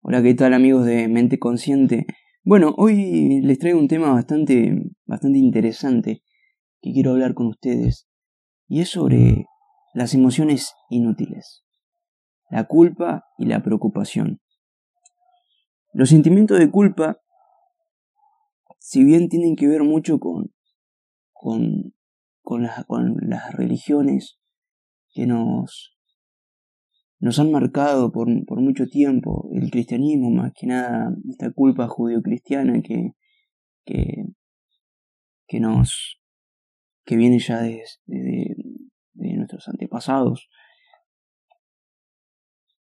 Hola, ¿qué tal amigos de Mente Consciente? Bueno, hoy les traigo un tema bastante, bastante interesante que quiero hablar con ustedes y es sobre las emociones inútiles, la culpa y la preocupación. Los sentimientos de culpa, si bien tienen que ver mucho con, con, con, con las religiones que nos nos han marcado por, por, mucho tiempo. El cristianismo, más que nada esta culpa judío-cristiana que, que, que, nos que viene ya de, nuestros antepasados.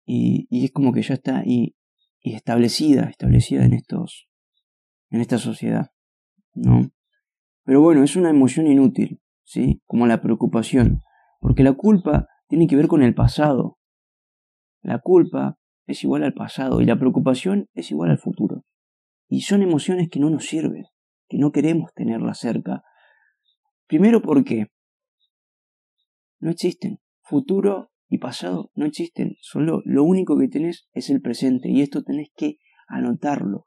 Y, y, es como que ya está y, y establecida establecida en estos en esta sociedad no pero bueno es una emoción inútil sí como la preocupación. Porque la culpa tiene que ver con el pasado la culpa es igual al pasado y la preocupación es igual al futuro. Y son emociones que no nos sirven, que no queremos tenerlas cerca. Primero porque no existen. Futuro y pasado no existen. Solo lo único que tenés es el presente y esto tenés que anotarlo.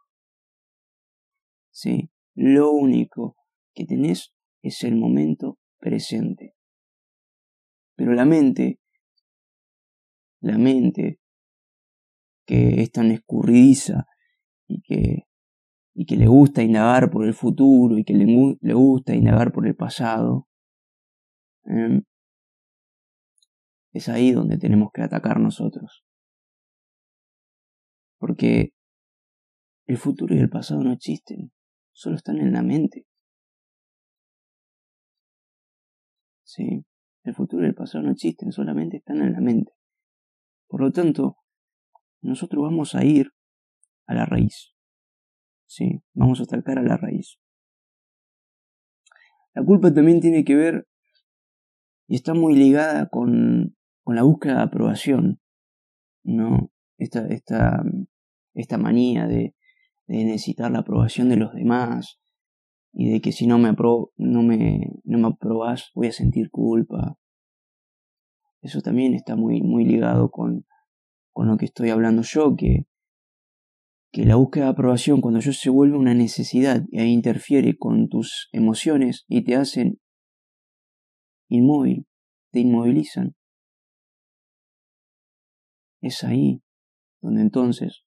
Sí, lo único que tenés es el momento presente. Pero la mente la mente, que es tan escurridiza y que, y que le gusta indagar por el futuro y que le, le gusta indagar por el pasado, ¿eh? es ahí donde tenemos que atacar nosotros. Porque el futuro y el pasado no existen, solo están en la mente. Sí, el futuro y el pasado no existen, solamente están en la mente. Por lo tanto, nosotros vamos a ir a la raíz. Sí, vamos a atacar a la raíz. La culpa también tiene que ver y está muy ligada con, con la búsqueda de aprobación. ¿No? Esta, esta, esta manía de, necesitar la aprobación de los demás y de que si no me, apro no me, no me aprobas voy a sentir culpa eso también está muy, muy ligado con, con lo que estoy hablando yo, que, que la búsqueda de aprobación cuando yo se vuelve una necesidad y ahí interfiere con tus emociones y te hacen inmóvil, te inmovilizan. Es ahí donde entonces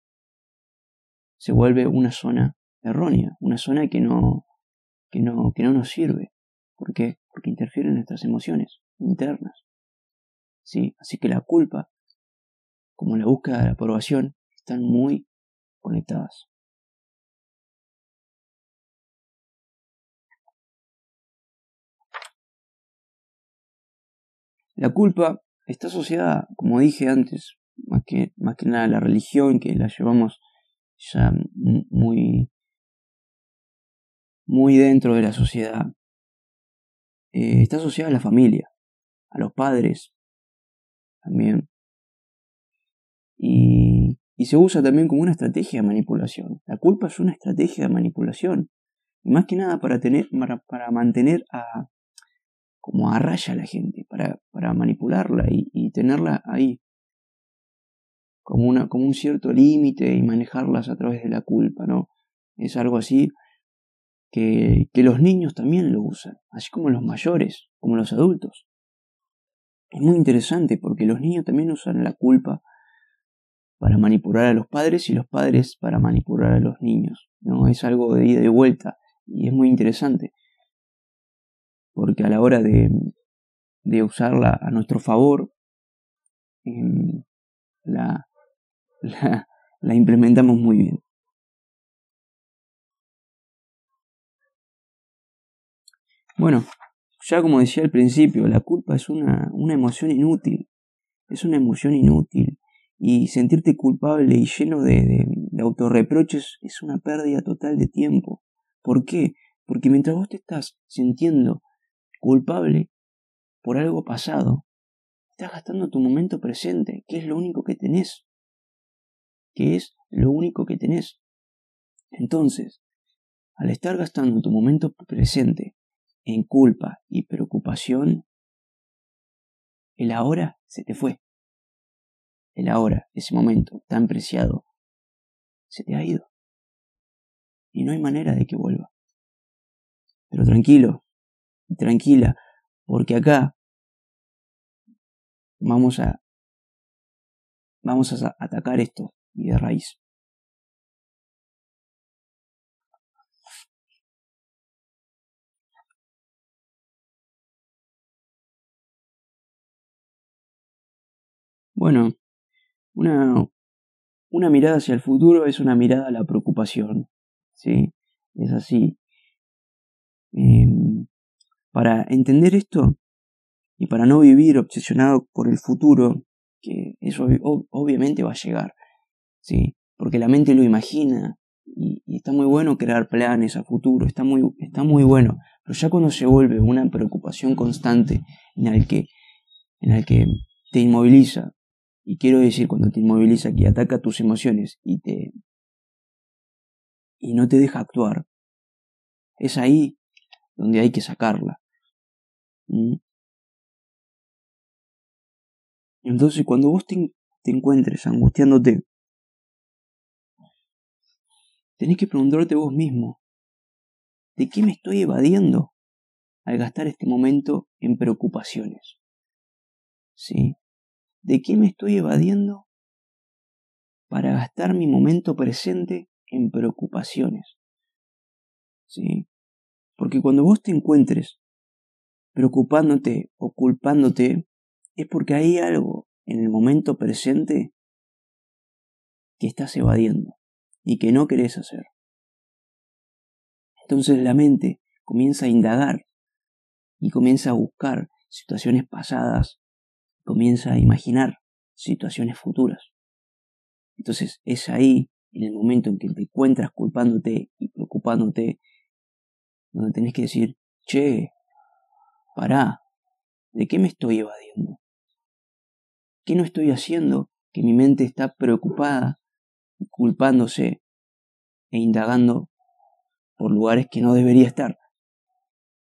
se vuelve una zona errónea, una zona que no, que no, que no nos sirve. ¿Por qué? Porque interfieren en nuestras emociones internas. ¿Sí? Así que la culpa, como la búsqueda de la aprobación, están muy conectadas. La culpa está asociada, como dije antes, más que, más que nada a la religión, que la llevamos ya muy, muy dentro de la sociedad. Eh, está asociada a la familia, a los padres, también. Y, y se usa también como una estrategia de manipulación. La culpa es una estrategia de manipulación. Y más que nada para, tener, para, para mantener a, como a raya a la gente, para, para manipularla y, y, tenerla ahí. Como, una, como un cierto límite y manejarlas a través de la culpa, ¿no? Es algo así que, que los niños también lo usan, así como los mayores, como los adultos es muy interesante porque los niños también usan la culpa para manipular a los padres y los padres para manipular a los niños. ¿no? Es algo de ida y vuelta y es muy interesante porque a la hora de, de usarla a nuestro favor eh, la, la, la implementamos muy bien. Bueno, ya como decía al principio, la culpa es una, una emoción inútil, es una emoción inútil y sentirte culpable y lleno de, de, de autorreproches es una pérdida total de tiempo. ¿Por qué? Porque mientras vos te estás sintiendo culpable por algo pasado, estás gastando tu momento presente, que es lo único que tenés. Que es lo único que tenés. Entonces, al estar gastando tu momento presente en culpa y preocupación, el ahora se te fue. El ahora, ese momento tan preciado, se te ha ido. Y no hay manera de que vuelva. Pero tranquilo, tranquila, porque acá vamos a vamos a atacar esto y de raíz. Bueno, una, una mirada hacia el futuro es una mirada a la preocupación. ¿sí? Es así. Em, para entender esto y para no vivir obsesionado por el futuro, que eso obviamente va a llegar, ¿sí? porque la mente lo imagina y, está muy bueno crear planes a futuro, está muy, está muy bueno, pero ya cuando se vuelve una preocupación constante en el que, en el que te inmoviliza, y quiero decir cuando te inmoviliza que ataca tus emociones y te y no te deja actuar, es ahí donde hay que sacarla. ¿Mm? Entonces cuando vos te, te encuentres angustiándote, tenés que preguntarte vos mismo, ¿de qué me estoy evadiendo al gastar este momento en preocupaciones? ¿Sí? ¿De qué me estoy evadiendo para gastar mi momento presente en preocupaciones? ¿Sí? Porque cuando vos te encuentres preocupándote o culpándote, es porque hay algo en el momento presente que estás evadiendo y que no querés hacer. Entonces la mente comienza a indagar y comienza a buscar situaciones pasadas comienza a imaginar situaciones futuras. Entonces es ahí, en el momento en que te encuentras culpándote y preocupándote, donde tenés que decir, che, pará, ¿de qué me estoy evadiendo? ¿Qué no estoy haciendo que mi mente está preocupada, culpándose e indagando por lugares que no debería estar,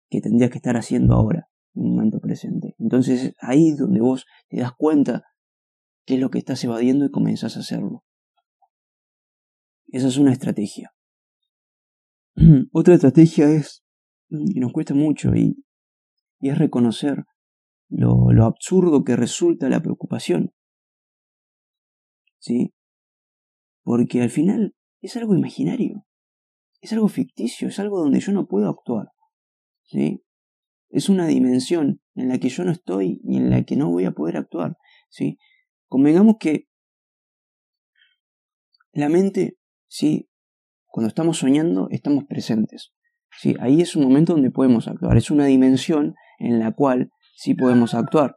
que tendría que estar haciendo ahora? El momento presente. Entonces ahí donde vos te das cuenta qué es lo que estás evadiendo y comenzás a hacerlo. Esa es una estrategia. Otra estrategia es, y nos cuesta mucho, y, y es reconocer lo, lo, absurdo que resulta la preocupación. ¿Sí? Porque al final es algo imaginario, es algo ficticio, es algo donde yo no puedo actuar. ¿Sí? Es una dimensión en la que yo no estoy y en la que no voy a poder actuar. ¿sí? Convengamos que la mente, ¿sí? cuando estamos soñando, estamos presentes. ¿sí? Ahí es un momento donde podemos actuar. Es una dimensión en la cual sí podemos actuar.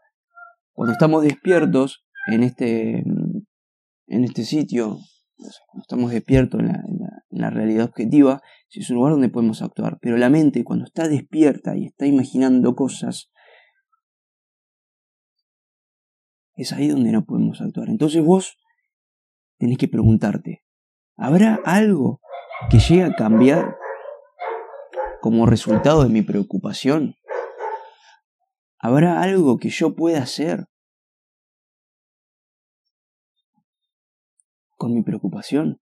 Cuando estamos despiertos en este, en este sitio, cuando estamos despiertos en la, en la realidad objetiva, si es un lugar donde podemos actuar. Pero la mente, cuando está despierta y está imaginando cosas, es ahí donde no podemos actuar. Entonces vos tenés que preguntarte, ¿habrá algo que llegue a cambiar como resultado de mi preocupación? ¿Habrá algo que yo pueda hacer con mi preocupación?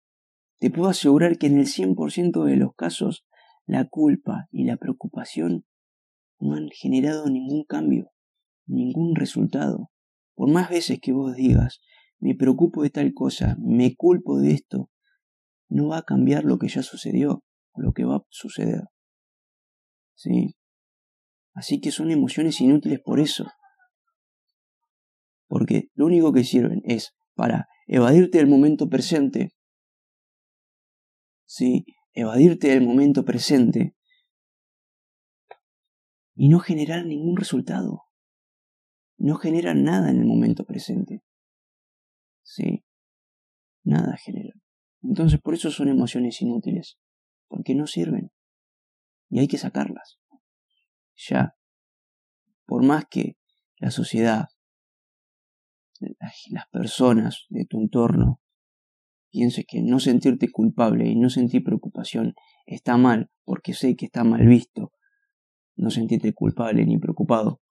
Te puedo asegurar que en el 100% de los casos la culpa y la preocupación no han generado ningún cambio, ningún resultado. Por más veces que vos digas, me preocupo de tal cosa, me culpo de esto, no va a cambiar lo que ya sucedió lo que va a suceder. ¿Sí? Así que son emociones inútiles por eso. Porque lo único que sirven es para evadirte del momento presente ¿sí? evadirte del momento presente y no generar ningún resultado. No genera nada en el momento presente. ¿Sí? Nada genera. Entonces por eso son emociones inútiles, porque no sirven. Y hay que sacarlas. Ya. Por más que la sociedad, las personas de tu entorno pienses que no sentirte culpable y no sentir preocupación está mal, porque sé que está mal visto, no sentirte culpable ni preocupado.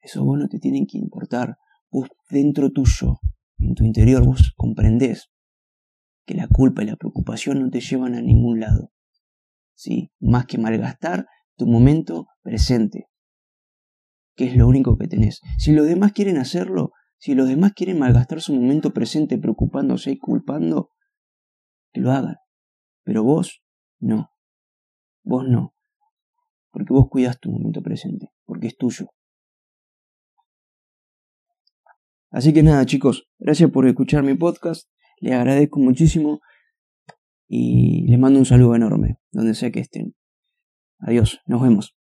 Eso vos no te tienen que importar. Vos dentro tuyo, en tu interior, vos comprendés que la culpa y la preocupación no te llevan a ningún lado. ¿Sí? Más que malgastar tu momento presente, que es lo único que tenés. Si los demás quieren hacerlo, si los demás quieren malgastar su momento presente preocupándose y culpando, que lo hagan. Pero vos, no. Vos no. Porque vos cuidas tu momento presente, porque es tuyo. Así que nada, chicos, gracias por escuchar mi podcast. Les agradezco muchísimo y les mando un saludo enorme, donde sea que estén. Adiós, nos vemos.